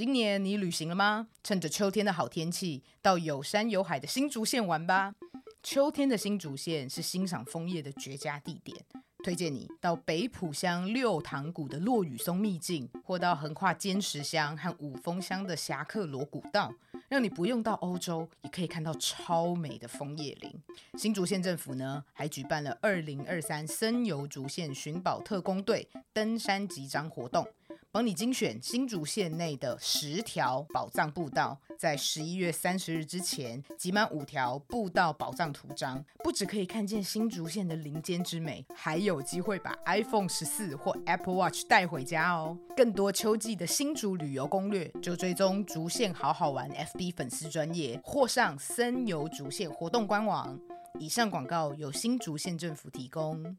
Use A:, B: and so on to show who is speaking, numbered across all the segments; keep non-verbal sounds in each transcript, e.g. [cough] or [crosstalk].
A: 今年你旅行了吗？趁着秋天的好天气，到有山有海的新竹县玩吧。秋天的新竹县是欣赏枫叶的绝佳地点，推荐你到北埔乡六塘谷的落雨松秘境，或到横跨尖石乡和五峰乡的侠客罗古道，让你不用到欧洲，也可以看到超美的枫叶林。新竹县政府呢，还举办了二零二三森游竹县寻宝特工队登山集章活动。帮你精选新竹县内的十条宝藏步道，在十一月三十日之前集满五条步道宝藏图章，不只可以看见新竹县的林间之美，还有机会把 iPhone 十四或 Apple Watch 带回家哦！更多秋季的新竹旅游攻略，就追踪竹县好好玩 FB 粉丝专业，或上森游竹县活动官网。以上广告由新竹县政府提供。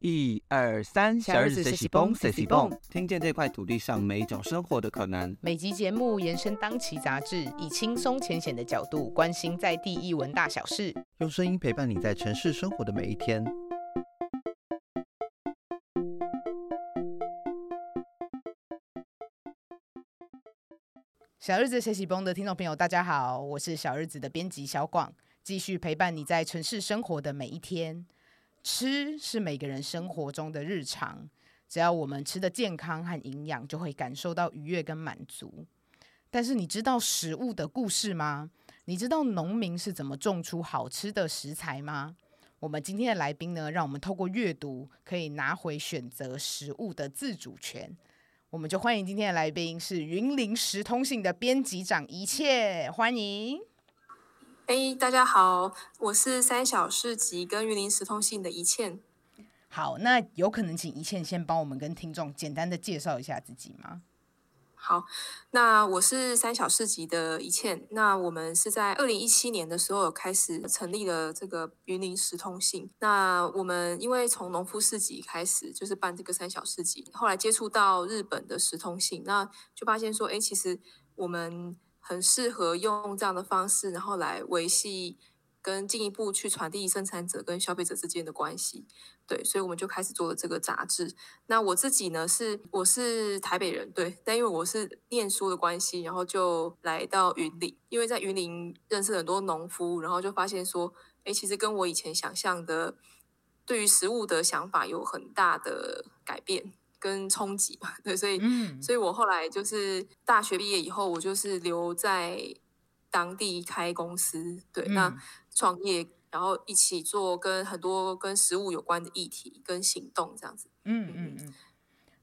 B: 一二三，小日子谁喜蹦谁喜蹦，听见这块土地上每一种生活的可能。
A: 每集节目延伸当期杂志，以轻松浅显的角度关心在地一文大小事，
B: 用声音陪伴你在城市生活的每一天。
A: 小日子谁喜蹦的听众朋友，大家好，我是小日子的编辑小广，继续陪伴你在城市生活的每一天。吃是每个人生活中的日常，只要我们吃的健康和营养，就会感受到愉悦跟满足。但是你知道食物的故事吗？你知道农民是怎么种出好吃的食材吗？我们今天的来宾呢，让我们透过阅读，可以拿回选择食物的自主权。我们就欢迎今天的来宾是云林时通信的编辑长一切，欢迎。
C: 哎，大家好，我是三小市集跟云林时通信的一倩。
A: 好，那有可能请一倩先帮我们跟听众简单的介绍一下自己吗？
C: 好，那我是三小市集的一倩。那我们是在二零一七年的时候开始成立了这个云林时通信。那我们因为从农夫市集开始就是办这个三小市集，后来接触到日本的时通信，那就发现说，哎，其实我们。很适合用这样的方式，然后来维系跟进一步去传递生产者跟消费者之间的关系。对，所以我们就开始做了这个杂志。那我自己呢，是我是台北人，对，但因为我是念书的关系，然后就来到云林，因为在云林认识很多农夫，然后就发现说，哎，其实跟我以前想象的对于食物的想法有很大的改变。跟冲击吧，对，所以，所以我后来就是大学毕业以后，我就是留在当地开公司，对，那创业，然后一起做跟很多跟食物有关的议题跟行动这样子。
A: 嗯嗯嗯。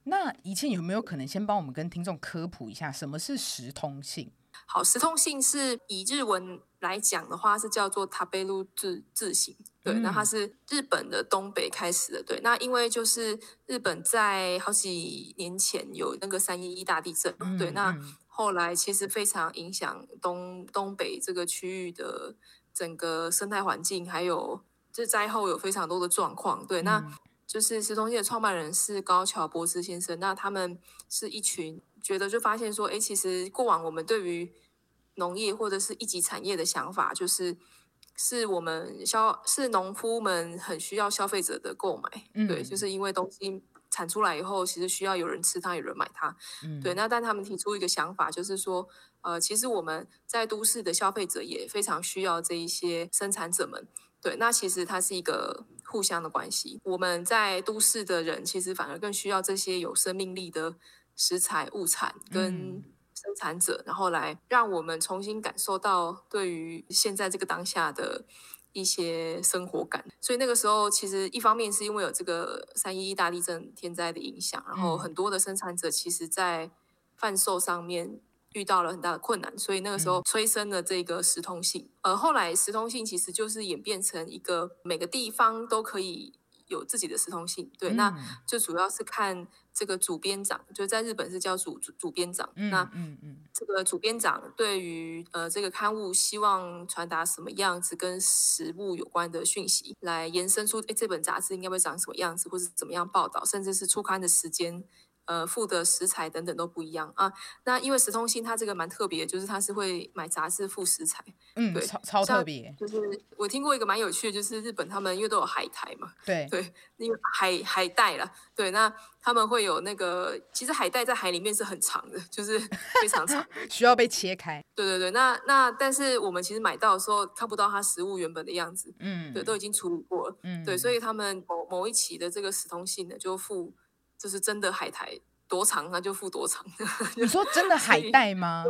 A: 那以前有没有可能先帮我们跟听众科普一下什么是时通信？
C: 好，时通信是以日文来讲的话，是叫做塔贝路字字形。对，那它是日本的东北开始的。对，那因为就是日本在好几年前有那个三一一大地震，对，那后来其实非常影响东东北这个区域的整个生态环境，还有这灾后有非常多的状况。对，那就是石通信的创办人是高桥博之先生，那他们是一群觉得就发现说，哎，其实过往我们对于农业或者是一级产业的想法就是。是我们消是农夫们很需要消费者的购买，对，就是因为东西产出来以后，其实需要有人吃它，有人买它，对。那但他们提出一个想法，就是说，呃，其实我们在都市的消费者也非常需要这一些生产者们，对。那其实它是一个互相的关系。我们在都市的人，其实反而更需要这些有生命力的食材物产跟。生产者，然后来让我们重新感受到对于现在这个当下的一些生活感。所以那个时候，其实一方面是因为有这个三一一大地震天灾的影响，然后很多的生产者其实在贩售上面遇到了很大的困难，所以那个时候催生了这个时通信。呃，后来时通性其实就是演变成一个每个地方都可以有自己的时通性。对，那就主要是看。这个主编长就在日本是叫主主主编长，那嗯嗯，这个主编长对于呃这个刊物希望传达什么样子跟食物有关的讯息，来延伸出哎这本杂志应该会长什么样子，或是怎么样报道，甚至是出刊的时间呃附的食材等等都不一样啊。那因为食通信它这个蛮特别，就是它是会买杂志附食材，
A: 嗯，
C: 对
A: 超超特别，
C: 就是我听过一个蛮有趣的，就是日本他们因为都有海苔嘛，
A: 对，
C: 对，因为海海带了，对，那他们会有那个，其实海带在海里面是很长的，就是 [laughs] 非常长。[laughs]
A: 需要被切开，
C: 对对对，那那但是我们其实买到的时候看不到它食物原本的样子，
A: 嗯，
C: 对，都已经处理过了。
A: 嗯，
C: 对，所以他们某某一期的这个死通信呢，就附就是真的海苔多长，那就付多长。[laughs]
A: 你说真的海带吗？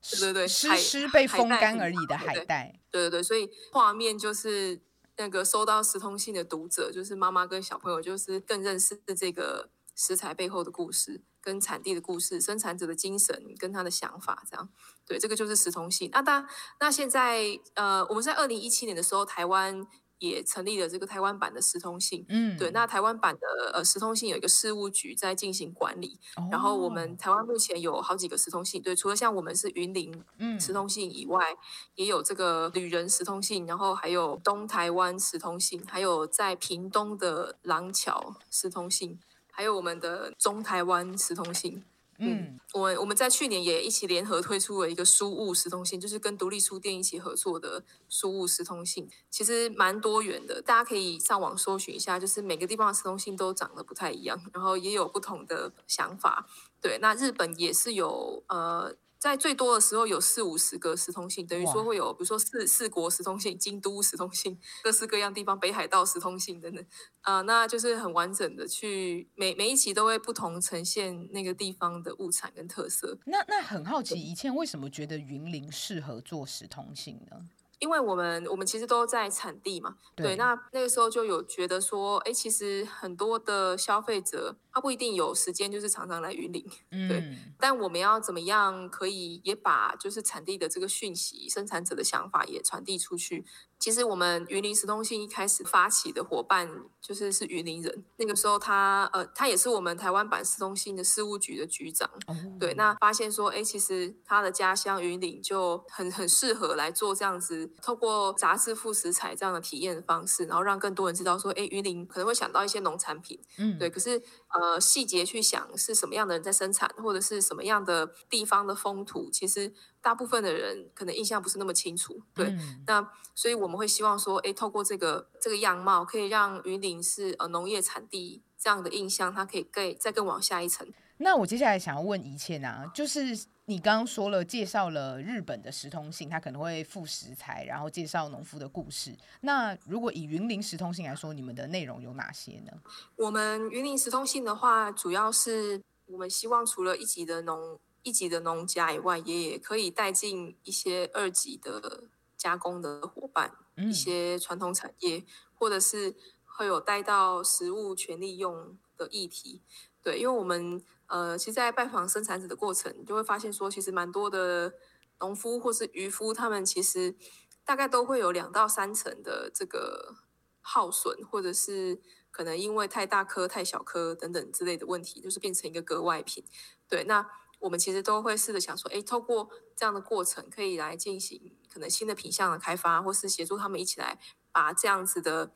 C: 对对对
A: 湿
C: 海
A: 湿被风干而已的海带，
C: 对对对，所以画面就是那个收到十通信的读者，就是妈妈跟小朋友，就是更认识这个食材背后的故事，跟产地的故事，生产者的精神跟他的想法，这样。对，这个就是十通信。那当那现在呃，我们在二零一七年的时候，台湾也成立了这个台湾版的十通信。
A: 嗯，
C: 对，那台湾版的呃十通信有一个事务局在进行管理，然后我们
A: 哦
C: 台湾目前有好几个十通信，对，除了像我们是云林
A: 嗯
C: 十通信以外，也有这个旅人十通信，然后还有东台湾十通信，还有在屏东的廊桥十通信，还有我们的中台湾十通信。
A: 嗯
C: 我我们在去年也一起联合推出了一个书物时通信，就是跟独立书店一起合作的书物时通信，其实蛮多元的，大家可以上网搜寻一下，就是每个地方的时通信都长得不太一样，然后也有不同的想法。对，那日本也是有呃。在最多的时候有四五十个十通信，等于说会有，比如说四四国十通信、京都十通信、各式各样地方北海道十通信等等，啊、那就是很完整的去每每一期都会不同呈现那个地方的物产跟特色。
A: 那那很好奇，以前为什么觉得云林适合做时通信呢？
C: 因为我们我们其实都在产地嘛，
A: 对
C: 对，那那个时候就有觉得说，哎，其实很多的消费者他不一定有时间，就是常常来云林，对
A: 嗯，
C: 但我们要怎么样可以也把就是产地的这个讯息、生产者的想法也传递出去？其实我们云林食通信一开始发起的伙伴就是是云林人，那个时候他呃他也是我们台湾版食通信的事务局的局长，
A: 哦，
C: 对，那发现说，哎，其实他的家乡云林就很很适合来做这样子，透过杂志副食材这样的体验的方式，然后让更多人知道说，哎，云林可能会想到一些农产品，
A: 嗯，
C: 对，可是呃细节去想是什么样的人在生产，或者是什么样的地方的风土，其实大部分的人可能印象不是那么清楚，对，
A: 嗯
C: 那所以我们会希望说，哎，透过这个这个样貌，可以让云林是呃农业产地这样的印象，它可以更再更往下一层。
A: 那我接下来想要问一倩啊，就是你刚刚说了介绍了日本的食通信，它可能会附食材，然后介绍农夫的故事。那如果以云林食通信来说，你们的内容有哪些呢？
C: 我们云林食通信的话，主要是我们希望除了一级的农一级的农家以外，也也可以带进一些二级的加工的伙伴，
A: 嗯
C: 一些传统产业，或者是会有带到食物权利用的议题。对，因为我们呃，其实，在拜访生产者的过程，就会发现说，其实蛮多的农夫或是渔夫，他们其实大概都会有两到三成的这个耗损，或者是可能因为太大颗、太小颗等等之类的问题，就是变成一个格外品。对，那我们其实都会试着想说，诶，透过这样的过程，可以来进行可能新的品相的开发，或是协助他们一起来把这样子的。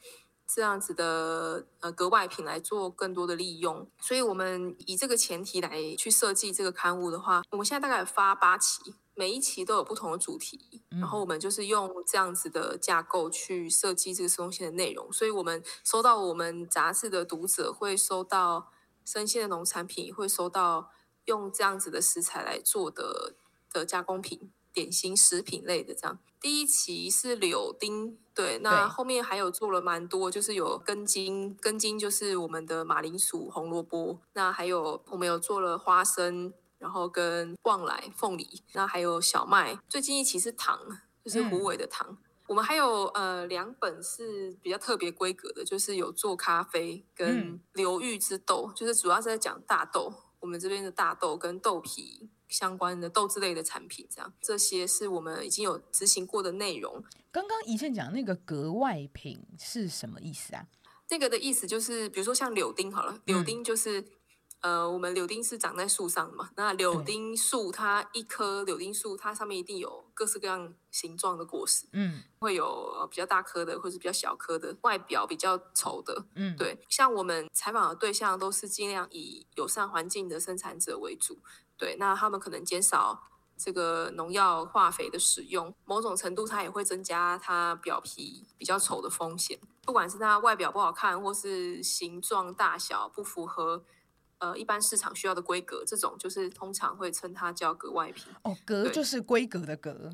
C: 这样子的呃格外品来做更多的利用，所以我们以这个前提来去设计这个刊物的话，我们现在大概发八期，每一期都有不同的主题，然后我们就是用这样子的架构去设计这个东西的内容，所以我们收到我们杂志的读者会收到生鲜的农产品，会收到用这样子的食材来做的的加工品、点心、食品类的这样。第一期是柳丁，对，那后面还有做了蛮多，就是有根茎，根茎就是我们的马铃薯、红萝卜，那还有我们有做了花生，然后跟旺来、凤梨，那还有小麦。最近一期是糖，就是虎尾的糖。我们还有呃两本是比较特别规格的，就是有做咖啡跟
A: 嗯
C: 流域之豆，就是主要是在讲大豆，我们这边的大豆跟豆皮相关的豆制类的产品，这样。这些是我们已经有执行过的内容。
A: 刚刚怡倩讲那个格外品是什么意思啊？
C: 这个的意思就是，比如说像柳丁好了，柳丁就是、呃，我们柳丁是长在树上嘛，那柳丁树它一棵柳丁树，它上面一定有各式各样形状的果实，
A: 嗯。
C: 会有呃比较大颗的，或是比较小颗的，外表比较丑的，
A: 嗯，，
C: 对，像我们采访的对象都是尽量以友善环境的生产者为主，对，那他们可能减少这个农药化肥的使用，某种程度它也会增加它表皮比较丑的风险，不管是它外表不好看，或是形状大小不符合。呃，一般市场需要的规格，这种就是通常会称它叫格外皮，
A: 哦，格就是规格的格，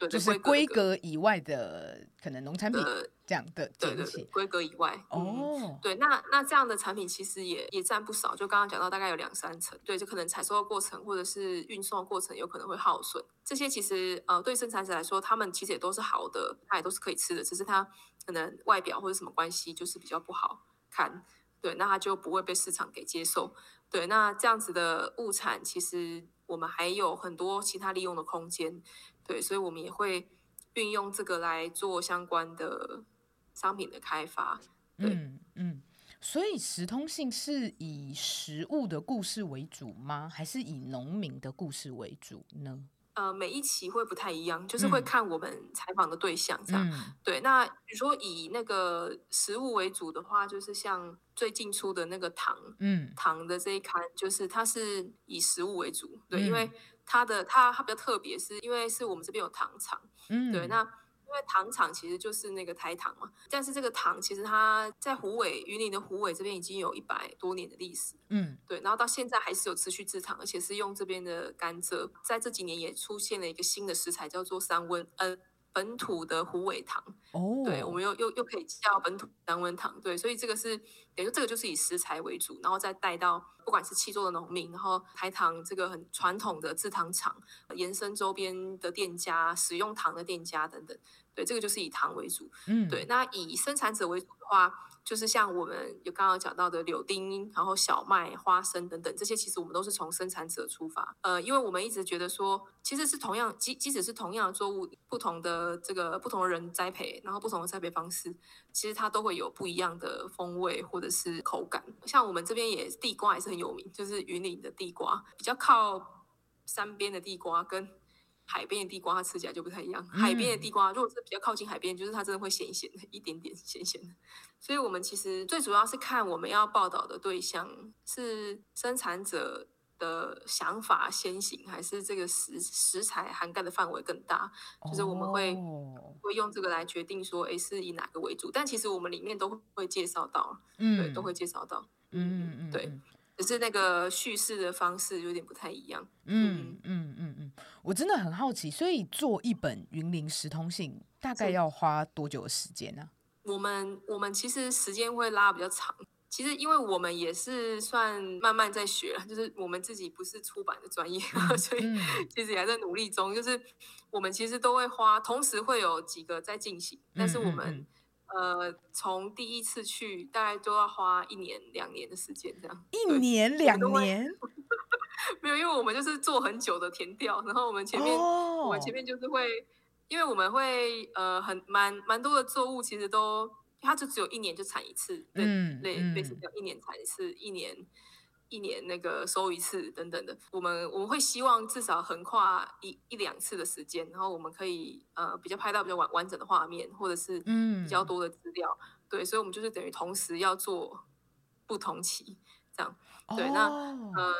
C: 对，
A: 就是规
C: 规格
A: 格以外的可能农产品
C: 的
A: 这样的
C: 对对对。规格以外，嗯
A: 哦，
C: 对，那那这样的产品其实也也占不少，就刚刚讲到大概有两三成，对，就可能采收的过程或者是运送的过程有可能会耗损，这些其实呃对生产者来说，他们其实也都是好的，它也都是可以吃的，只是它可能外表或者什么关系就是比较不好看，对，那它就不会被市场给接受，对，那这样子的物产其实我们还有很多其他利用的空间，对，所以我们也会运用这个来做相关的商品的开发，
A: 嗯嗯，所以时通信是以食物的故事为主吗？还是以农民的故事为主呢？
C: 呃，每一期会不太一样，就是会
A: 嗯。
C: 看我们采访的对象这样。
A: 嗯。
C: 对，那比如说以那个食物为主的话，就是像最近出的那个糖
A: 嗯。
C: 糖的这一刊，就是它是以食物为主，对，因
A: 嗯。
C: 为它的它它比较特别，是因为是我们这边有糖厂，
A: 嗯，
C: 对，那因为糖厂其实就是那个台糖嘛，但是这个糖其实它在湖尾云林的湖尾这边已经有一百多年的历史，
A: 嗯
C: 对，然后到现在还是有持续制糖，而且是用这边的甘蔗。在这几年也出现了一个新的食材，叫做三温，呃，本土的虎尾糖。
A: 哦，
C: 对，我们又又又可以叫本土南温糖。对，所以这个是等于这个就是以食材为主，然后再带到不管是七州的农民，然后台糖这个很传统的制糖厂，延伸周边的店家，使用糖的店家等等。对，这个就是以糖为主。
A: 嗯
C: 对，那以生产者为主的话，就是像我们有刚刚讲到的柳丁，然后小麦、花生等等，这些其实我们都是从生产者出发。呃，因为我们一直觉得说，其实是同样，即即使是同样的作物，不同的这个不同的人栽培，然后不同的栽培方式，其实它都会有不一样的风味或者是口感。像我们这边也地瓜也是很有名，就是云岭的地瓜，比较靠山边的地瓜跟。海边的地瓜它吃起来就不太一样。海边的地瓜如果是比较靠近海边，就是它真的会咸咸的，一点点咸咸的。所以我们其实最主要是看我们要报道的对象是生产者的想法先行，还是这个食食材涵盖的范围更大。就是我们会
A: 哦
C: 会用这个来决定说，诶，是以哪个为主。但其实我们里面都会介绍到，
A: 嗯
C: 对，都会介绍到。
A: 嗯嗯嗯
C: 对
A: 嗯
C: 只是那个叙事的方式有点不太一样。
A: 嗯嗯嗯嗯，我真的很好奇，所以做一本云林时通信大概要花多久的时间呢？
C: 我们我们其实时间会拉比较长。其实，因为我们也是算慢慢在学，就是我们自己不是出版的专业，[laughs] 所以
A: 嗯 [laughs]
C: 其实也还在努力中。就是我们其实都会花，同时会有几个在进行，但是我
A: 嗯嗯
C: 们、呃从第一次去大概都要花一年两年的时间这样。
A: 一年两年 [laughs]
C: 没有，因为我们就是做很久的填调，然后我们前面、
A: 哦，
C: 我们前面就是会，因为我们会呃很蛮蛮多的作物，其实都它就只有一年就产一次，类
A: 嗯
C: 类类似
A: 嗯
C: 这样，一年产一次，一年一年那个收一次等等的。我们我们会希望至少横跨一一两次的时间，然后我们可以呃比较拍到比较完完整的画面，或者是
A: 嗯
C: 比较多的资料。对，所以我们就是等于同时要做不同期这样。对那
A: 哦
C: 呃，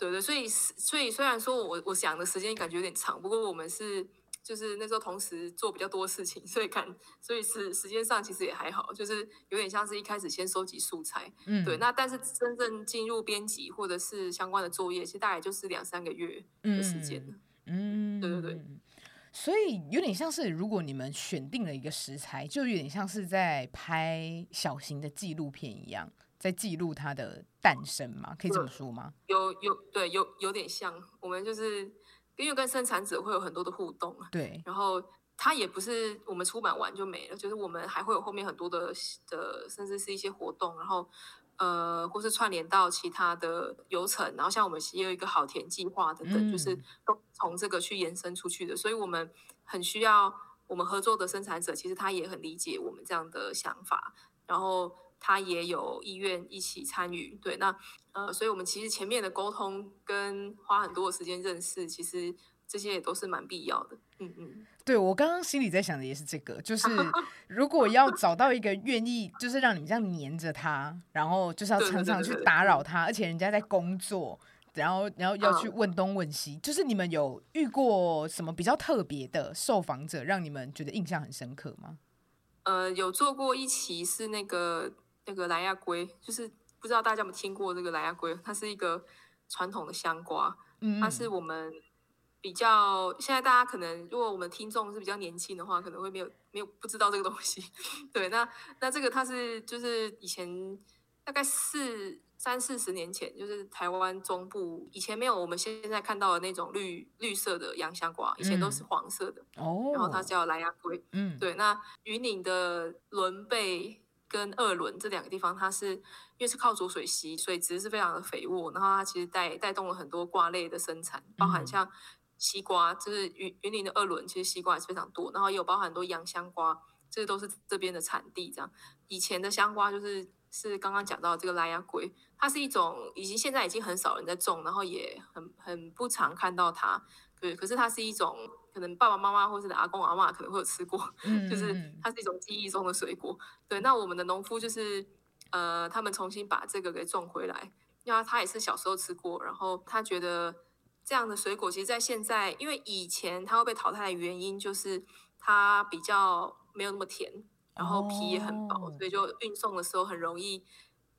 C: 对对，所以是所以虽然说我我想的时间感觉有点长，不过我们是就是那时候同时做比较多事情，所以看所以是时间上其实也还好，就是有点像是一开始先收集素材，
A: 嗯
C: 对，那但是真正进入编辑或者是相关的作业，其实大概就是两三个月的时间了。
A: 嗯，
C: 对对对。
A: 所以有点像是，如果你们选定了一个食材，就有点像是在拍小型的纪录片一样，在记录它的诞生吗，可以这么说吗？
C: 有有对有有点像，我们就是因为跟生产者会有很多的互动啊，
A: 对，
C: 然后它也不是我们出版完就没了，就是我们还会有后面很多的的，甚至是一些活动，然后呃，或是串联到其他的流程，然后像我们也有一个好田计划等等，就是
A: 嗯。
C: 都从这个去延伸出去的，所以我们很需要我们合作的生产者，其实他也很理解我们这样的想法，然后他也有意愿一起参与。对，那呃，所以我们其实前面的沟通跟花很多的时间认识，其实这些也都是蛮必要的。嗯嗯，
A: 对我刚刚心里在想的也是这个，就是 [laughs] 如果要找到一个愿意，就是让你们这样黏着他，然后就是要常常去打扰他，而且人家在工作，然后然后要去问东问西，就是你们有遇过什么比较特别的受访者，让你们觉得印象很深刻吗？
C: 呃，有做过一期是那个那个蓝亚龟，就是不知道大家有没有听过这个蓝亚龟，它是一个传统的香瓜，它是我们比较现在大家可能如果我们听众是比较年轻的话，可能会没有没有不知道这个东西。[laughs] 对，那那这个它是就是以前大概四三四十年前，就是台湾中部以前没有我们现在看到的那种绿绿色的洋香瓜，以前都是黄色的。
A: 哦，
C: 然后它叫蓝牙龟。
A: 嗯，
C: 对，那云岭的轮贝跟二轮这两个地方，它是因为是靠浊水溪，水质是非常的肥沃，然后它其实带带动了很多瓜类的生产，包含像西瓜，就是云云林的二轮，其实西瓜也是非常多，然后也有包含很多洋香瓜，这都是这边的产地。这样，以前的香瓜就是是刚刚讲到这个莱亚龟，它是一种已经现在已经很少人在种，然后也很很不常看到它。对，可是它是一种可能爸爸妈妈或是阿公阿妈可能会有吃过，[laughs] 就是它是一种记忆中的水果。对，那我们的农夫就是呃，他们重新把这个给种回来，因为他也是小时候吃过，然后他觉得这样的水果其实，在现在，因为以前它会被淘汰的原因就是它比较没有那么甜，然后皮也很薄，所以就运送的时候很容易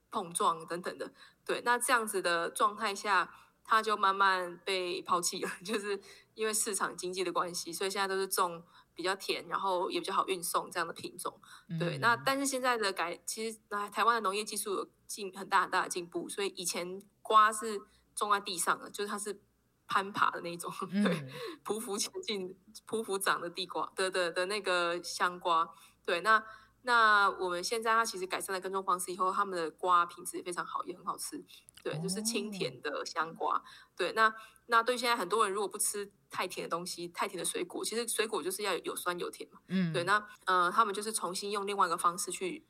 C: 碰撞等等的。对，那这样子的状态下。它就慢慢被抛弃了，[laughs] 就是因为市场经济的关系，所以现在都是种比较甜，然后也比较好运送这样的品种。对，那但是现在的改，其实那台湾的农业技术有进很大很大的进步，所以以前瓜是种在地上的，就是它是攀爬的那种，[laughs] 对，匍匐前进、匍匐长的地瓜的的的那个香瓜。对，那那我们现在它其实改善了耕种方式以后，他们的瓜品质也非常好，也很好吃。对，就是清甜的香瓜。对，那那对现在很多人如果不吃太甜的东西，太甜的水果，其实水果就是要有酸有甜嘛。嗯，对，那呃，他们就是重新用另外一个方式去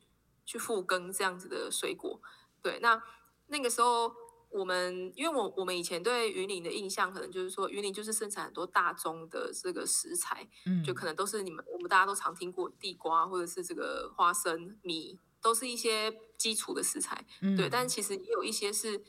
C: 去复耕这样子的水果。对，那那个时候我们，因为我我们以前对云林的印象，可能就是说云林就是生产很多大宗的这个食材，嗯，就可能都是你们我们大家都常听过地瓜或者是这个花生米。都是一些基础的食材，对，但其实也有一些是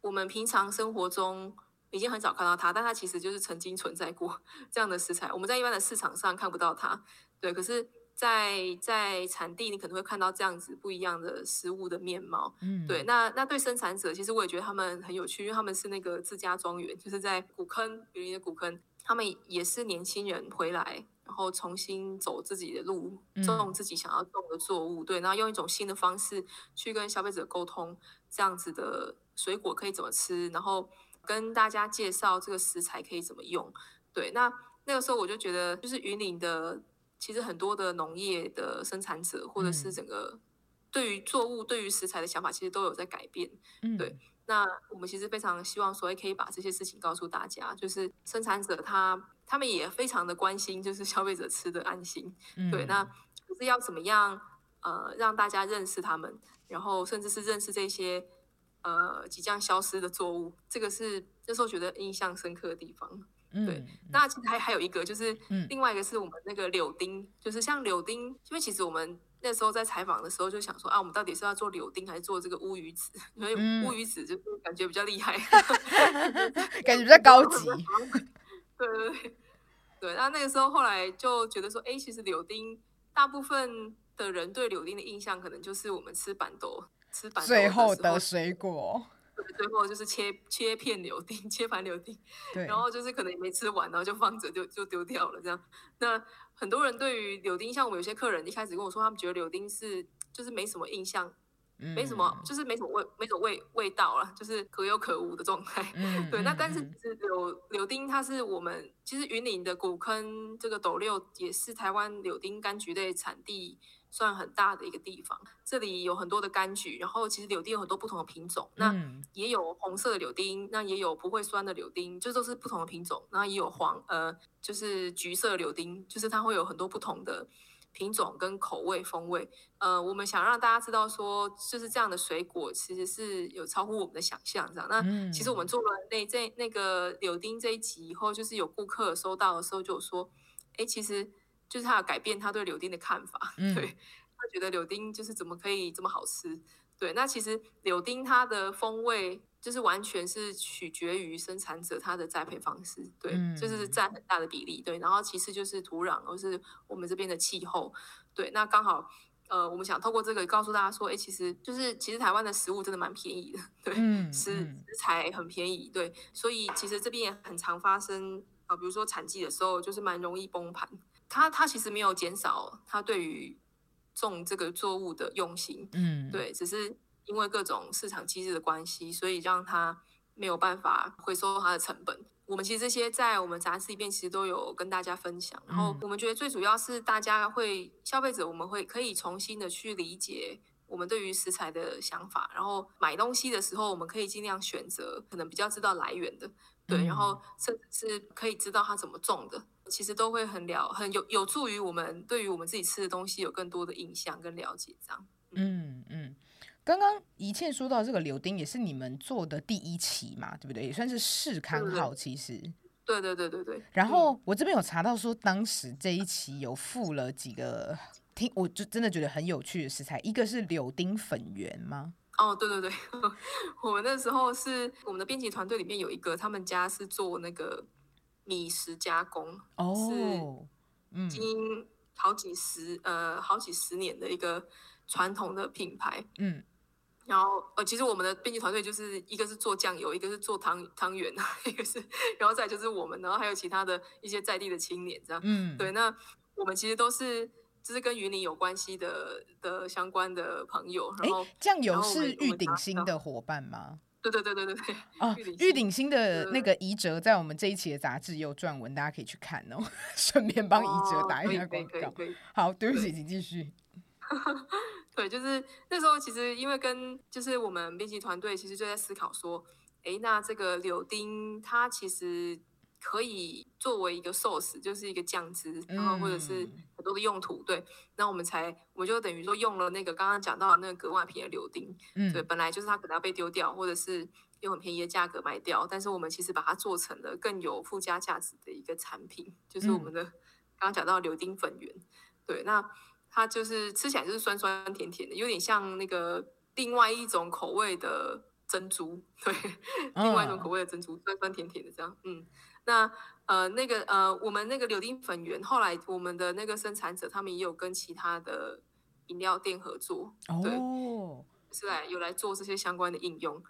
C: 我们平常生活中已经很少看到它，但它其实就是曾经存在过 [laughs] 这样的食材。我们在一般的市场上看不到它，对，可是，在在产地你可能会看到这样子不一样的食物的面貌，嗯，对。那那对生产者，其实我也觉得他们很有趣，因为他们是那个自家庄园，就是在古坑云林的古坑，他们也是年轻人回来。然后重新走自己的路，种自己想要种的作物，对，然后用一种新的方式去跟消费者沟通，这样子的水果可以怎么吃，然后跟大家介绍这个食材可以怎么用，对，那那个时候我就觉得，就是云林的其实很多的农业的生产者，或者是整个对于作物、对于食材的想法，其实都有在改变，嗯对。那我们其实非常希望，所以可以把这些事情告诉大家，就是生产者他他们也非常的关心，就是消费者吃的安心。对，那就是要怎么样呃让大家认识他们，然后甚至是认识这些呃即将消失的作物，这个是那时候觉得印象深刻的地方。对，那其实还还有一个就是另外一个是我们那个柳丁，就是像柳丁，因为其实我们。那时候在采访的时候就想说啊，我们到底是要做柳丁还是做这个乌鱼子？[laughs] 因为乌鱼子就感觉比较厉害，[laughs]
A: 感觉比较高级。
C: 对对对，对。那那个时候后来就觉得说，哎，其实柳丁大部分的人对柳丁的印象，可能就是我们吃板豆，吃板豆
A: 最后的水果。
C: 最后就是切切片柳丁，切盘柳丁，[laughs]
A: 对，
C: 然后就是可能也没吃完，然后就放着就就丢掉了这样。那很多人对于柳丁，像我们有些客人一开始跟我说，他们觉得柳丁是就是没什么印象，没什么就是没什么味，没什么味味道了，就是可有可无的状态。[laughs] 对，那但是其实柳柳丁，它是我们其实云林的古坑这个斗六也是台湾柳丁柑橘类产地。算很大的一个地方，这里有很多的柑橘，然后其实柳丁有很多不同的品种，那也有红色的柳丁，那也有不会酸的柳丁，这都是不同的品种，然后也有黄呃，就是橘色柳丁，就是它会有很多不同的品种跟口味风味。呃，我们想让大家知道说，就是这样的水果其实是有超乎我们的想象，这样。那其实我们做了那这那个柳丁这一集以后，就是有顾客收到的时候就说，哎，其实就是他有改变他对柳丁的看法，[laughs] 对他觉得柳丁就是怎么可以这么好吃。对，那其实柳丁它的风味就是完全是取决于生产者他的栽培方式，对，就是占很大的比例，对。然后其次就是土壤，或是我们这边的气候，对。那刚好，呃，我们想透过这个告诉大家说，哎，其实就是其实台湾的食物真的蛮便宜的，对，食食材很便宜，对。所以其实这边也很常发生啊，比如说产季的时候就是蛮容易崩盘，它它其实没有减少他对于。种这个作物的用心，嗯，对，只是因为各种市场机制的关系，所以让他没有办法回收它的成本。我们其实这些在我们杂志里面其实都有跟大家分享。然后我们觉得最主要是大家会消费者，我们会可以重新的去理解我们对于食材的想法。然后买东西的时候，我们可以尽量选择可能比较知道来源的，对，然后甚至是可以知道它怎么种的。其实都会很了，很有有助于我们对于我们自己吃的东西有更多的印象跟了解，这样。
A: 嗯嗯，刚刚一切说到这个柳丁，也是你们做的第一期嘛，对不对？也算是试刊号，其实。
C: 对对对对对。
A: 然后我这边有查到说，当时这一期有附了几个，听我就真的觉得很有趣的食材，一个是柳丁粉圆吗？
C: 哦，对对对，[laughs] 我们那时候是我们的编辑团队里面有一个，他们家是做那个。米食加工哦是已经好几十呃好几十年的一个传统的品牌，嗯，然后呃其实我们的编辑团队就是一个是做酱油，一个是做汤汤圆一个是然后再就是我们，然后还有其他的一些在地的青年这样，嗯，对，那我们其实都是就是跟云林有关系的的相关的朋友，然后
A: 酱油是玉鼎新的伙伴吗？
C: 对对对对对
A: 哦，[laughs] 玉鼎新的那个遗哲在我们这一期的杂志也有撰文，大家可以去看哦。[laughs] 顺便帮遗哲打一下广告。好，对不起，请继续。[laughs]
C: 对，就是那时候其实因为跟就是我们编辑团队其实就在思考说，哎，那这个柳丁它其实。可以作为一个 sauce，就是一个酱汁，然后或者是很多的用途，对，那我们才，我们就等于说用了那个刚刚讲到的那个格外便宜的柳丁，嗯，对，本来就是它可能要被丢掉，或者是用很便宜的价格卖掉，但是我们其实把它做成了更有附加价值的一个产品，就是我们的刚刚讲到柳丁粉圆，对，那它就是吃起来就是酸酸甜甜的，有点像那个另外一种口味的珍珠，对，另外一种口味的珍珠，酸酸甜甜的这样，嗯。那呃，那个呃，我们那个柳丁粉圆，后来我们的那个生产者，他们也有跟其他的饮料店合作，对，是来有来做这些相关的应用。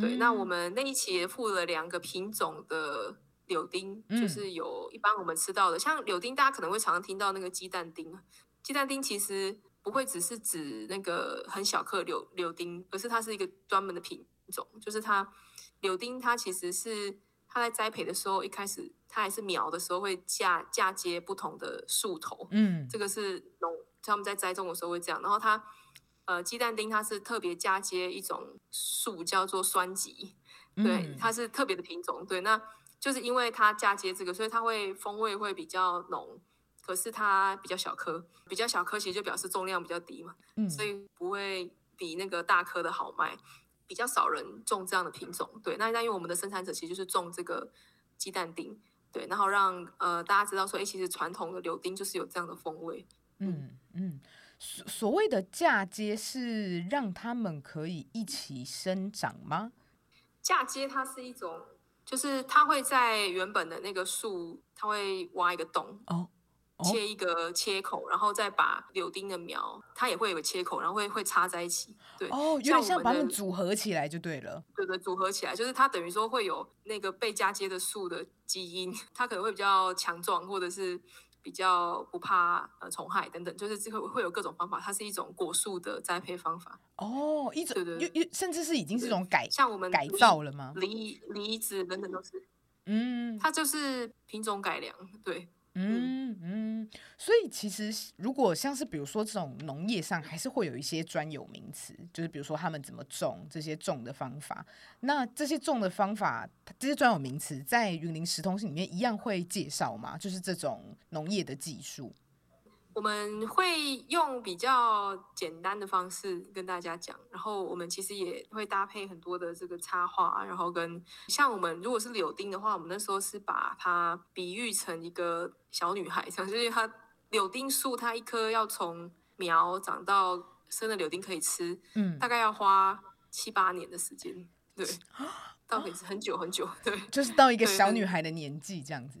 C: 对，那我们那一期也附了两个品种的柳丁，就是有一般我们吃到的，像柳丁，大家可能会常常听到那个鸡蛋丁。鸡蛋丁其实不会只是指那个很小颗柳柳丁，而是它是一个专门的品种，就是它柳丁它其实是。它在栽培的时候，一开始它还是苗的时候，会嫁嫁接不同的树头。嗯，这个是农他们在栽种的时候会这样。然后它，呃，鸡蛋丁它是特别嫁接一种树，叫做酸棘。对，它是特别的品种。对，那就是因为它嫁接这个，所以它会风味会比较浓，可是它比较小颗，比较小颗其实就表示重量比较低嘛。嗯，所以不会比那个大颗的好卖。比较少人种这样的品种，对，那那因为我们的生产者其实就是种这个鸡蛋丁，对，然后让呃大家知道说，哎，其实传统的柳丁就是有这样的风味。
A: 嗯嗯，所所谓的嫁接是让他们可以一起生长吗？
C: 嫁接它是一种，就是它会在原本的那个树，它会挖一个洞哦。切一个切口，然后再把柳丁的苗，它也会有个切口，然后会会插在一起。对，
A: 哦，有点像把它们组合起来就对了。
C: 对对，组合起来就是它等于说会有那个被嫁接的树的基因，[laughs] 它可能会比较强壮，或者是比较不怕呃虫害等等，就是这个会有各种方法。它是一种果树的栽培方法。
A: 哦，一种对对，甚至是已经是一种改
C: 像我们
A: 改造了吗？
C: 梨梨子等等都是，嗯，它就是品种改良，对。
A: 嗯嗯，所以其实如果像是比如说这种农业上，还是会有一些专有名词，就是比如说他们怎么种这些种的方法。那这些种的方法，这些专有名词在云林石通信里面一样会介绍吗？就是这种农业的技术。
C: 我们会用比较简单的方式跟大家讲，然后我们其实也会搭配很多的这个插画，然后跟像我们如果是柳丁的话，我们那时候是把它比喻成一个小女孩，就是它柳丁树它一棵要从苗长到生的柳丁可以吃，
A: 嗯，
C: 大概要花七八年的时间，对，到底是很久很久，对，
A: 就是到一 [laughs] 个小女孩的年纪这样子。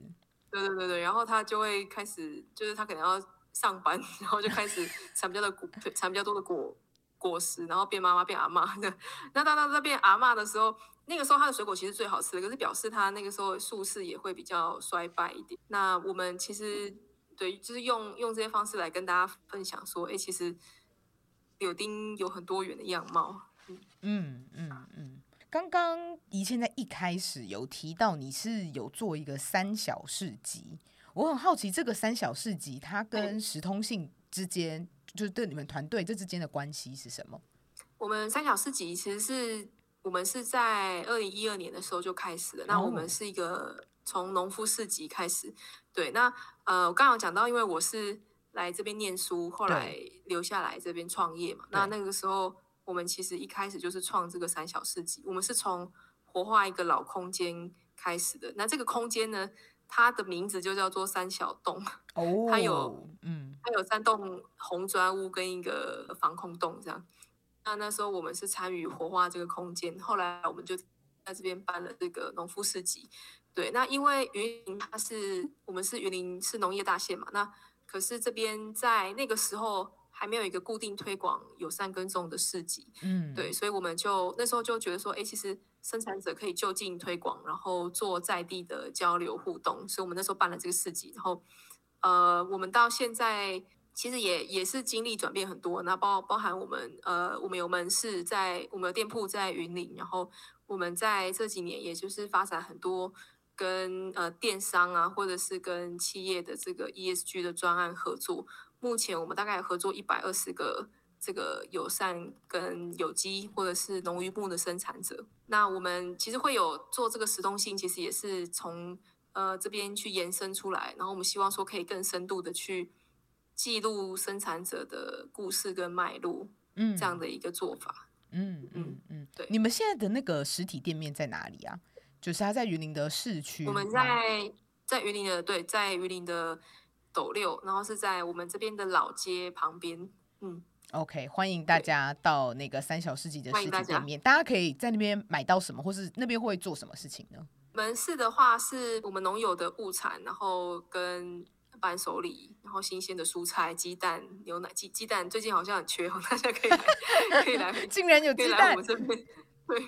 C: 对对对对，然后她就会开始，就是她可能要上班，然后就开始产比较的果，产比较多的果果实，然后变妈妈变阿嬷的。[laughs] 那当他在变阿嬷的时候，那个时候他的水果其实最好吃的，可是表示他那个时候树势也会比较衰败一点。那我们其实对，就是用用这些方式来跟大家分享说，哎，其实柳丁有很多元的样貌。
A: 嗯嗯嗯。刚刚怡倩在一开始有提到你是有做一个三小市集，我很好奇这个三小市集它跟时通信之间，就是对你们团队这之间的关系是什么？
C: 我们三小市集其实是我们是在二零一二年的时候就开始了。那我
A: 哦
C: 们是一个从农夫市集开始，对。那呃，我刚刚有讲到，因为我是来这边念书，后来留下来这边创业嘛。那那个时候，我们其实一开始就是创这个三小市集，我们是从活化一个老空间开始的。那这个空间呢，它的名字就叫做三小洞。
A: 哦，[laughs]
C: 它有
A: 嗯
C: 它有三栋红砖屋跟一个防空洞这样。那那时候我们是参与活化这个空间，后来我们就在这边办了这个农夫市集。对，那因为云林它是我们是云林是农业大县嘛，那可是这边在那个时候还没有一个固定推广友善耕种的市集，
A: 嗯，
C: 对，所以我们就那时候就觉得说，哎，其实生产者可以就近推广，然后做在地的交流互动，所以我们那时候办了这个市集，然后呃，我们到现在其实也也是经历转变很多，那包包含我们呃，我们有门市在，我们有店铺在云林，然后我们在这几年也就是发展很多跟呃电商啊，或者是跟企业的这个 ESG 的专案合作，目前我们大概合作一百二十个这个友善跟有机或者是农渔牧的生产者。那我们其实会有做这个实动性，其实也是从呃这边去延伸出来，然后我们希望说可以更深度的去记录生产者的故事跟脉络
A: 嗯
C: 这样的一个做法。
A: 嗯嗯嗯，
C: 对
A: 你们现在的那个实体店面在哪里啊？就是它在云林的市区。
C: 我们在在云林的对，在云林的斗六，然后是在我们这边的老街旁边。嗯
A: ，OK，欢迎大家到那个三小世纪的实
C: 欢迎大家
A: 体店面，大家可以在那边买到什么，或是那边会做什么事情呢？
C: 门市的话是我们农友的物产，然后跟伴手礼，然后新鲜的蔬菜、鸡蛋、牛奶、鸡鸡蛋最近好像很缺哦，[laughs] 大家可以来可以来 [laughs]
A: 竟然有鸡
C: 来我们，这边。对，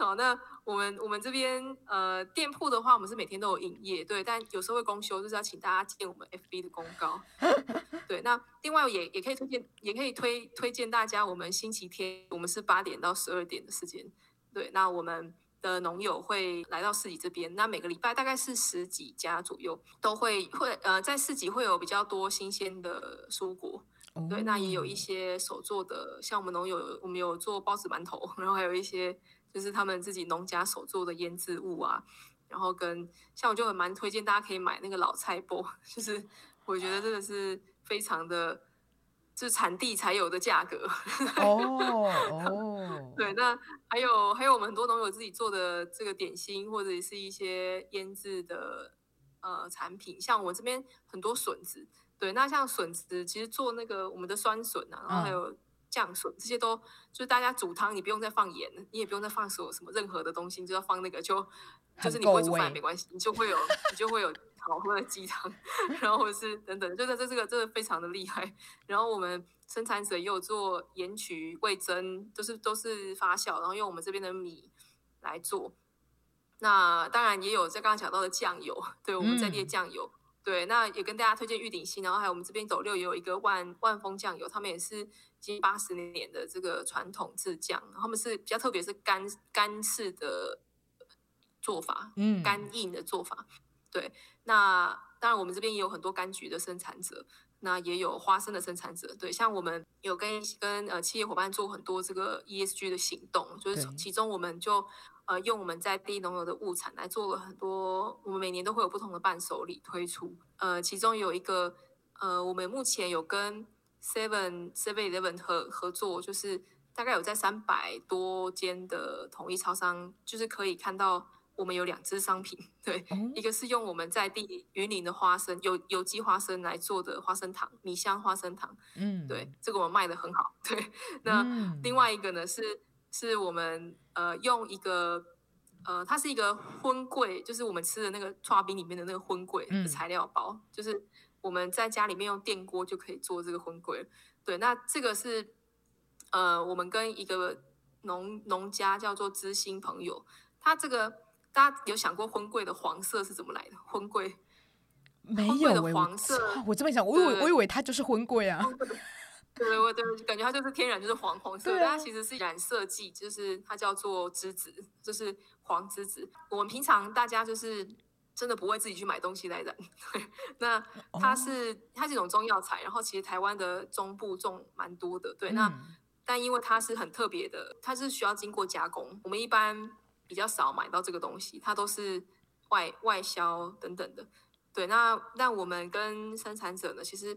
C: 好，那我们我们这边呃店铺的话，我们是每天都有营业，对，但有时候会公休，就是要请大家见我们 FB 的公告。[laughs] 对，那另外也也可以推荐，也可以推推荐大家，我们星期天我们是八点到十二点的时间，对，那我们的农友会来到市集这边，那每个礼拜大概是十几家左右，都会会呃在市集会有比较多新鲜的蔬果，对，那也有一
A: 哦
C: 些手做的，像我们农友，我们有做包子、馒头，然后还有一些就是他们自己农家手做的腌制物啊，然后跟像我就很蛮推荐大家可以买那个老菜包，[laughs] 就是我觉得真的是非常的，就是产地才有的价格。[laughs]
A: 哦哦，
C: 对，那还有还有我们很多农友自己做的这个点心，或者是一些腌制的呃产品，像我这边很多笋子，对，那像笋子其实做那个我们的酸笋啊，然后还
A: 嗯。
C: 有酱笋，这些都就是大家煮汤，你不用再放盐，你也不用再放什么什么任何的东西，你就要放那个就就是你不会煮饭也没关系，你就会有你就会有好喝的鸡汤，然后或者是等等，就是这这个真的非常的厉害。然后我们生产者也有做盐曲、味增，都是都是发酵，然后用我们这边的米来做。那当然也有在刚刚讲到的酱油，对我们在地的
A: 嗯
C: 酱油。对，那也跟大家推荐玉鼎新，然后还有我们这边斗六也有一个万万丰酱油，他们也是近八十年的这个传统制酱，他们是比较特别是干干式的做法，
A: 嗯
C: 干硬的做法。对，那当然我们这边也有很多柑橘的生产者，那也有花生的生产者。对，像我们有跟跟呃企业伙伴做很多这个 ESG 的行动，就是其中我们就呃用我们在地农友的物产来做了很多，我们每年都会有不同的伴手礼推出。呃，其中有一个呃，我们目前有跟 Seven Seven Eleven 合合作，就是大概有在三百多间的统一超商，就是可以看到我们有两支商品，对，
A: 哦
C: 一个是用我们在地云林的花生有有机花生来做的花生糖，米香花生糖，
A: 嗯，
C: 对，这个我们卖的很好，对。那
A: 嗯
C: 另外一个呢是是我们呃用一个呃，它是一个荤桂，就是我们吃的那个刨冰里面的那个荤桂
A: 嗯
C: 的材料包，就是我们在家里面用电锅就可以做这个荤桂了。对，那这个是呃，我们跟一个农农家叫做知心朋友，他这个大家有想过荤桂的黄色是怎么来的？荤桂
A: 没有欸
C: 黄色
A: 我我这么想，我以为我以为它就是荤柜啊，
C: 对，我对，感觉它就是天然就是黄红色，它其实是染色剂，就是它叫做栀子，就是黄栀子。我们平常大家就是真的不会自己去买东西来染，对，那它
A: 哦。
C: 是、它是一种中药材，然后其实台湾的中部种蛮多的，对，那、
A: 嗯。
C: 但因为它是很特别的，它是需要经过加工，我们一般比较少买到这个东西，它都是外外销等等的。对，那但我们跟生产者呢，其实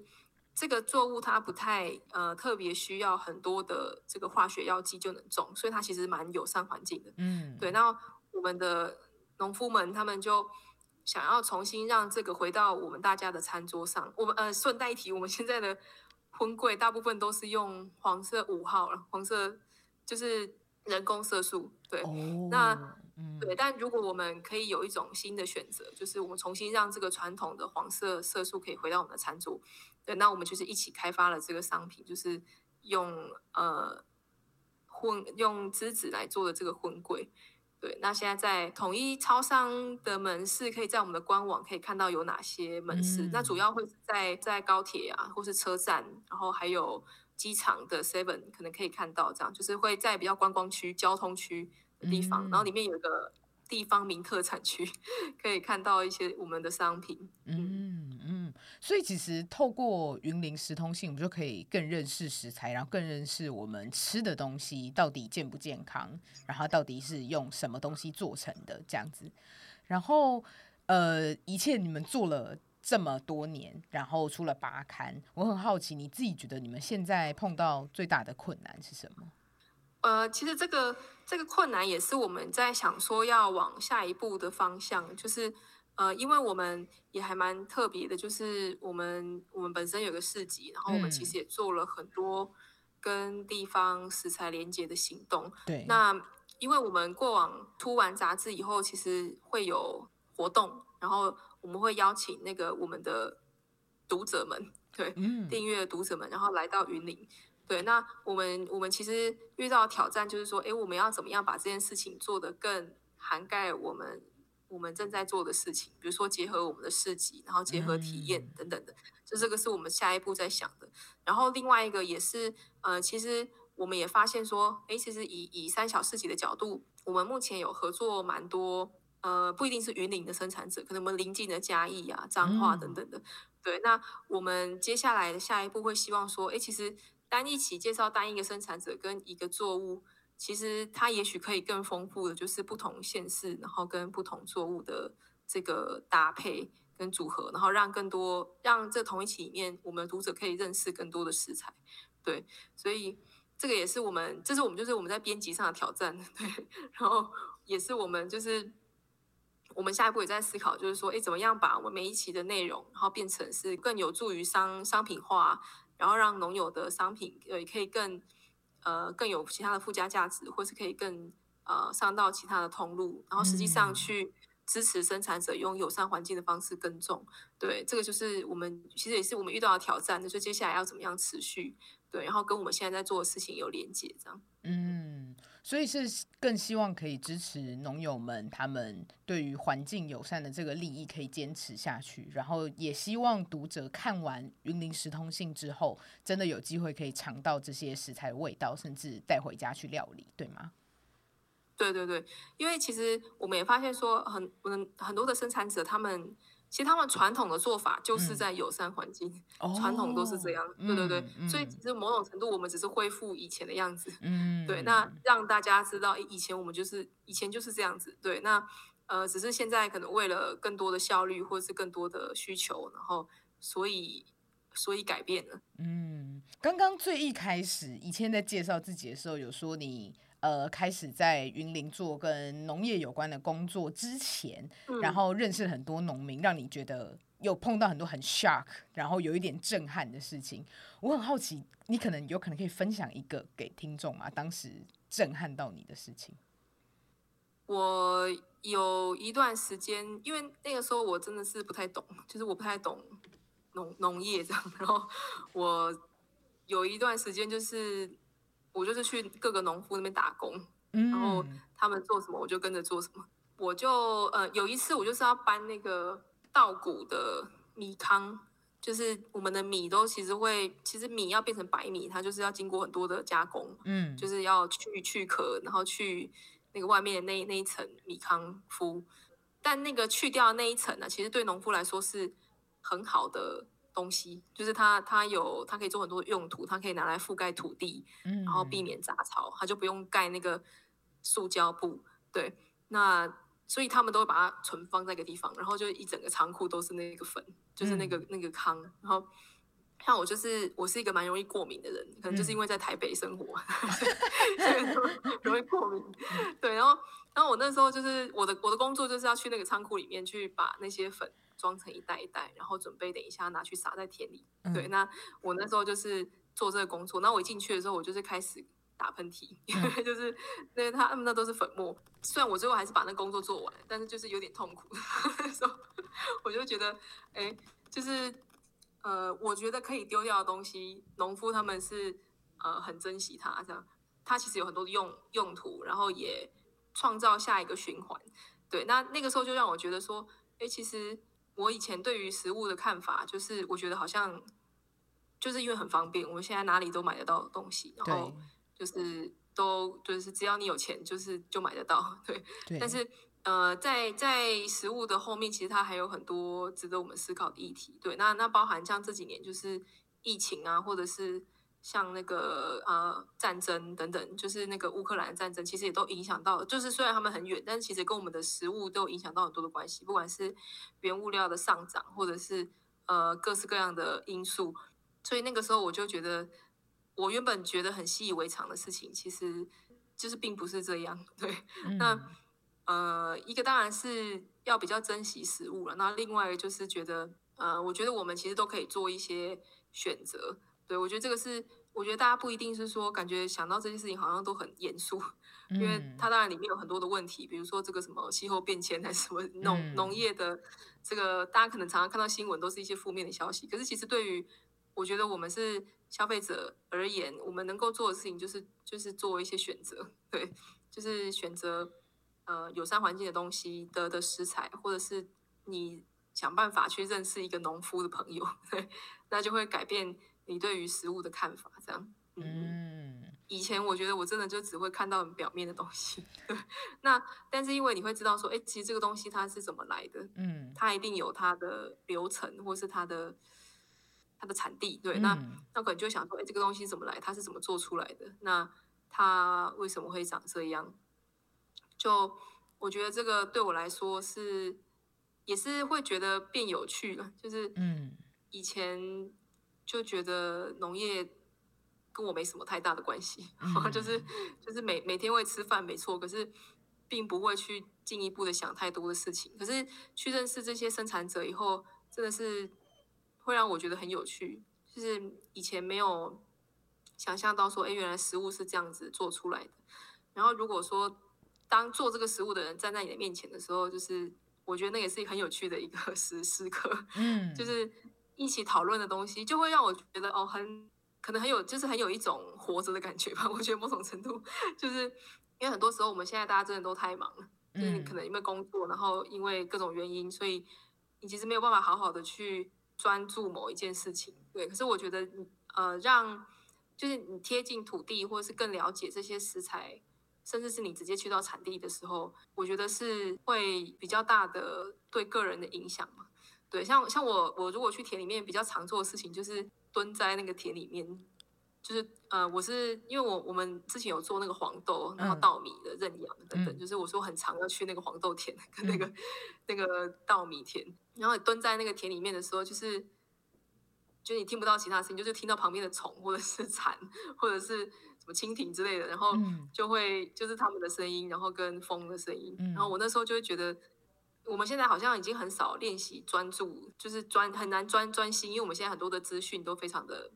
C: 这个作物它不太呃特别需要很多的这个化学药剂就能种，所以它其实蛮友善环境的。
A: 嗯，
C: 对，那我们的农夫们他们就想要重新让这个回到我们大家的餐桌上。我们呃顺带一提，我们现在的荤桂大部分都是用黄色五号了，黄色就是人工色素。对，
A: 哦，
C: 那
A: 嗯
C: 对，但如果我们可以有一种新的选择，就是我们重新让这个传统的黄色色素可以回到我们的餐桌，对，那我们就是一起开发了这个商品，就是用呃混用栀子来做的这个混柜。对，那现在在统一超商的门市，可以在我们的官网可以看到有哪些门市。那主
A: 嗯
C: 要会是在在高铁啊，或是车站，然后还有机场的 Seven 可能可以看到，这样就是会在比较观光区、交通区的地方，然后里面有一个地方名特产区，[laughs] 可以看到一些我们的商品。
A: 嗯嗯，所以其实透过云林食通信，我们就可以更认识食材，然后更认识我们吃的东西到底健不健康，然后到底是用什么东西做成的这样子。然后呃，一切你们做了这么多年，然后出了八刊，我很好奇，你自己觉得你们现在碰到最大的困难是什么？
C: 呃，其实这个这个困难也是我们在想说要往下一步的方向，就是呃，因为我们也还蛮特别的，就是我们我们本身有个市集，然后我们其
A: 嗯
C: 实也做了很多跟地方食材连接的行动。
A: 对，
C: 那因为我们过往出完杂志以后，其实会有活动，然后我们会邀请那个我们的读者们，对，
A: 嗯
C: 订阅的读者们，然后来到云林。对，那我们我们其实遇到挑战就是说，诶，我们要怎么样把这件事情做得更涵盖我们我们正在做的事情，比如说结合我们的市集，然后结合体验
A: 嗯
C: 等等的，就这个是我们下一步在想的。然后另外一个也是，呃，其实我们也发现说，诶，其实以以三小市集的角度，我们目前有合作蛮多，呃，不一定是云林的生产者，可能我们邻近的嘉义啊、彰化等等的。对，那我们接下来的下一步会希望说，诶，其实单一起介绍单一个生产者跟一个作物，其实它也许可以更丰富的，就是不同县市，然后跟不同作物的这个搭配跟组合，然后让更多让这同一期里面，我们读者可以认识更多的食材。对，所以这个也是我们，这是我们就是我们在编辑上的挑战。[laughs] 对，然后也是我们就是我们下一步也在思考，就是说，哎，怎么样把我们每一期的内容，然后变成是更有助于商商品化，然后让农友的商品呃也可以更呃更有其他的附加价值，或是可以更呃上到其他的通路，然后实际上
A: 嗯
C: 去支持生产者用友善环境的方式耕种。对，这个就是我们其实也是我们遇到的挑战，就是接下来要怎么样持续对，然后跟我们现在在做的事情有连接，这样。
A: 嗯，所以是更希望可以支持农友们他们对于环境友善的这个利益可以坚持下去，然后也希望读者看完《云林食通信》之后，真的有机会可以尝到这些食材的味道，甚至带回家去料理，对吗？
C: 对对对，因为其实我们也发现说很，很很多的生产者，他们其实他们传统的做法就是
A: 嗯
C: 在友善环境，
A: 哦
C: 传统都是这样。对对对，
A: 嗯
C: 所以其实某种程度我们只是恢复以前的样子。
A: 嗯，
C: 对，那让大家知道，以前我们就是以前就是这样子。对，那呃，只是现在可能为了更多的效率或是更多的需求，然后所以所以改变了。
A: 嗯，刚刚最一开始，以前在介绍自己的时候，有说你呃开始在云林做跟农业有关的工作之前，然后认识很多农民，让你觉得有碰到很多很 shock，然后有一点震撼的事情。我很好奇，你可能有可能可以分享一个给听众啊，当时震撼到你的事情。
C: 我有一段时间，因为那个时候我真的是不太懂，就是我不太懂农农业这样。然后我有一段时间，就是我就是去各个农夫那边打工，然后他们做什么我就跟着做什么。我就呃有一次我就是要搬那个稻谷的米糠，就是我们的米都其实会，其实米要变成白米，它就是要经过很多的加工，嗯，就是要去去壳，然后去。那个外面的那那一层米糠麸，但那个去掉那一层呢，其实对农夫来说是很好的东西，就是它它有它可以做很多用途，它可以拿来覆盖土地，然后避免杂草，它就不用盖那个塑胶布。对，那所以他们都会把它存放在一个地方，然后就一整个仓库都是那个粉，就是那个那个糠，然后。像我就是我是一个蛮容易过敏的人，可能就是因为在台北生活，[laughs] 容易过敏。对，然后然后我那时候就是我的我的工作就是要去那个仓库里面去把那些粉装成一袋一袋，然后准备等一下拿去撒在田里。对，那我那时候就是做这个工作。那我一进去的时候，我就是开始打喷嚏，因为就是那他们那都是粉末。虽然我最后还是把那工作做完，但是就是有点痛苦。[laughs] 时候我就觉得，哎，就是。呃，我觉得可以丢掉的东西，农夫他们是呃很珍惜它，这样它其实有很多的用用途，然后也创造下一个循环。对，那那个时候就让我觉得说，哎，其实我以前对于食物的看法，就是我觉得好像就是因为很方便，我们现在哪里都买得到东西，然后就是都就是只要你有钱，就是就买得到。[laughs] 对，但是。呃，在在食物的后面，其实它还有很多值得我们思考的议题。对，那那包含像这几年就是疫情啊，或者是像那个呃战争等等，就是那个乌克兰战争，其实也都影响到。就是虽然他们很远，但是其实跟我们的食物都有影响到很多的关系，不管是原物料的上涨，或者是呃各式各样的因素。所以那个时候我就觉得，我原本觉得很习以为常的事情，其实就是并不是这样。[laughs] 对，那。呃，一个当然是要比较珍惜食物了，那另外就是觉得，呃，我觉得我们其实都可以做一些选择。对我觉得这个是，我觉得大家不一定是说感觉想到这件事情好像都很严肃，因为它当然里面有很多的问题，比如说这个什么气候变迁还是什么农农业的这个，大家可能常常看到新闻都是一些负面的消息。可是其实对于我觉得我们是消费者而言，我们能够做的事情就是就是做一些选择，对，就是选择。呃，友善环境的东西的的食材，或者是你想办法去认识一个农夫的朋友，对，那就会改变你对于食物的看法。这样，嗯，以前我觉得我真的就只会看到很表面的东西，对。那但是因为你会知道说，哎，其实这个东西它是怎么来的，嗯，它一定有它的流程，或是它的它的产地，对。那那可能就想说，哎，这个东西怎么来？它是怎么做出来的？那它为什么会长这样？就我觉得这个对我来说是，也是会觉得变有趣了。就是，嗯，以前就觉得农业跟我没什么太大的关系，[laughs] 就是就是每每天会吃饭没错，可是并不会去进一步的想太多的事情。可是去认识这些生产者以后，真的是会让我觉得很有趣。就是以前没有想象到说，哎，原来食物是这样子做出来的。然后如果说当做这个食物的人站在你的面前的时候，就是我觉得那也是很有趣的一个 [laughs] 时时刻，嗯，就是一起讨论的东西，就会让我觉得哦，很可能很有，就是很有一种活着的感觉吧。我觉得某种程度，就是因为很多时候我们现在大家真的都太忙了，就是你可能因为工作，然后因为各种原因，所以你其实没有办法好好的去专注某一件事情。对，可是我觉得，呃，让就是你贴近土地，或者是更了解这些食材。甚至是你直接去到产地的时候，我觉得是会比较大的对个人的影响嘛。对，像像我我如果去田里面比较常做的事情，就是蹲在那个田里面，就是呃，我是因为我我们之前有做那个黄豆，然后稻米的认养等等，就是我说很常要去那个黄豆田跟那个那个稻米田，然后蹲在那个田里面的时候，就是就你听不到其他声音，就是听到旁边的虫或者是蝉或者是什么蜻蜓之类的，然后就会就是他们的声音，然后跟风的声音。然后我那时候就会觉得，我们现在好像已经很少练习专注，就是专很难专专心，因为我们现在很多的资讯都非常的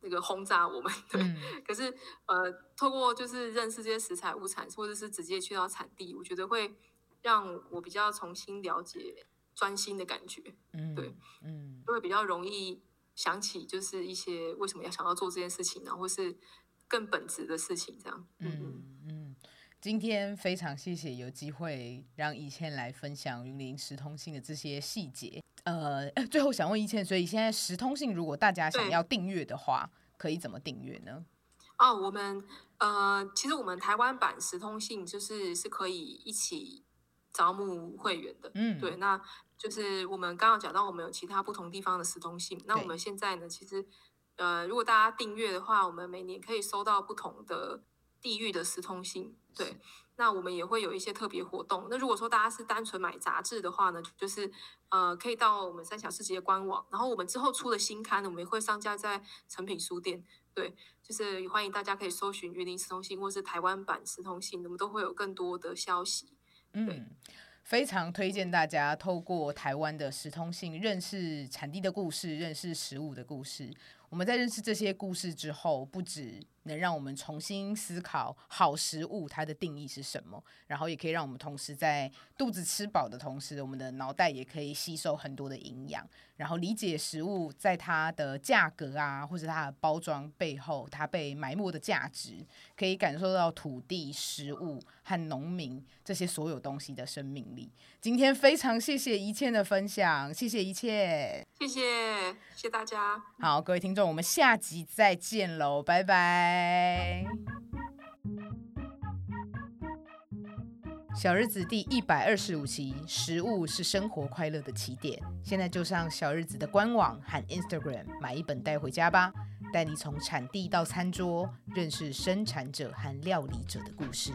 C: 那个轰炸我们。对，可是呃，透过就是认识这些食材物产，或者是直接去到产地，我觉得会让我比较重新了解。专心的感觉，嗯，对，嗯，就会比较容易想起，就是一些为什么要想要做这件事情呢，或是更本质的事情，这样，嗯
A: 嗯。今天非常谢谢有机会让一倩来分享云林时通信的这些细节。呃，[laughs] 最后想问一倩，所以现在时通信如果大家想要订阅的话，可以怎么订阅呢？
C: 哦，我们呃，其实我们台湾版时通信就是是可以一起招募会员的，嗯，对，那。就是我们刚刚讲到，我们有其他不同地方的时通信。那我们现在呢，其实，呃，如果大家订阅的话，我们每年可以收到不同的地域的时通信。对，那我们也会有一些特别活动。那如果说大家是单纯买杂志的话呢，就是呃，可以到我们三峡市集的官网，然后我们之后出的新刊呢，我们也会上架在成品书店。对，就是欢迎大家可以搜寻云林时通信或是台湾版时通信，我们都会有更多的消息。嗯。
A: 非常推荐大家透过台湾的时通信认识产地的故事，认识食物的故事。我们在认识这些故事之后，不止能让我们重新思考好食物它的定义是什么，然后也可以让我们同时在肚子吃饱的同时，我们的脑袋也可以吸收很多的营养，然后理解食物在它的价格啊，或者它的包装背后，它被埋没的价值，可以感受到土地、食物和农民这些所有东西的生命力。今天非常谢谢一切的分享，谢谢一切，
C: 谢谢，谢谢大家。
A: 好，各位听众。我们下集再见喽，拜拜！小日子第一百二十五期，食物是生活快乐的起点。现在就上小日子的官网和 Instagram 买一本带回家吧，带你从产地到餐桌，认识生产者和料理者的故事。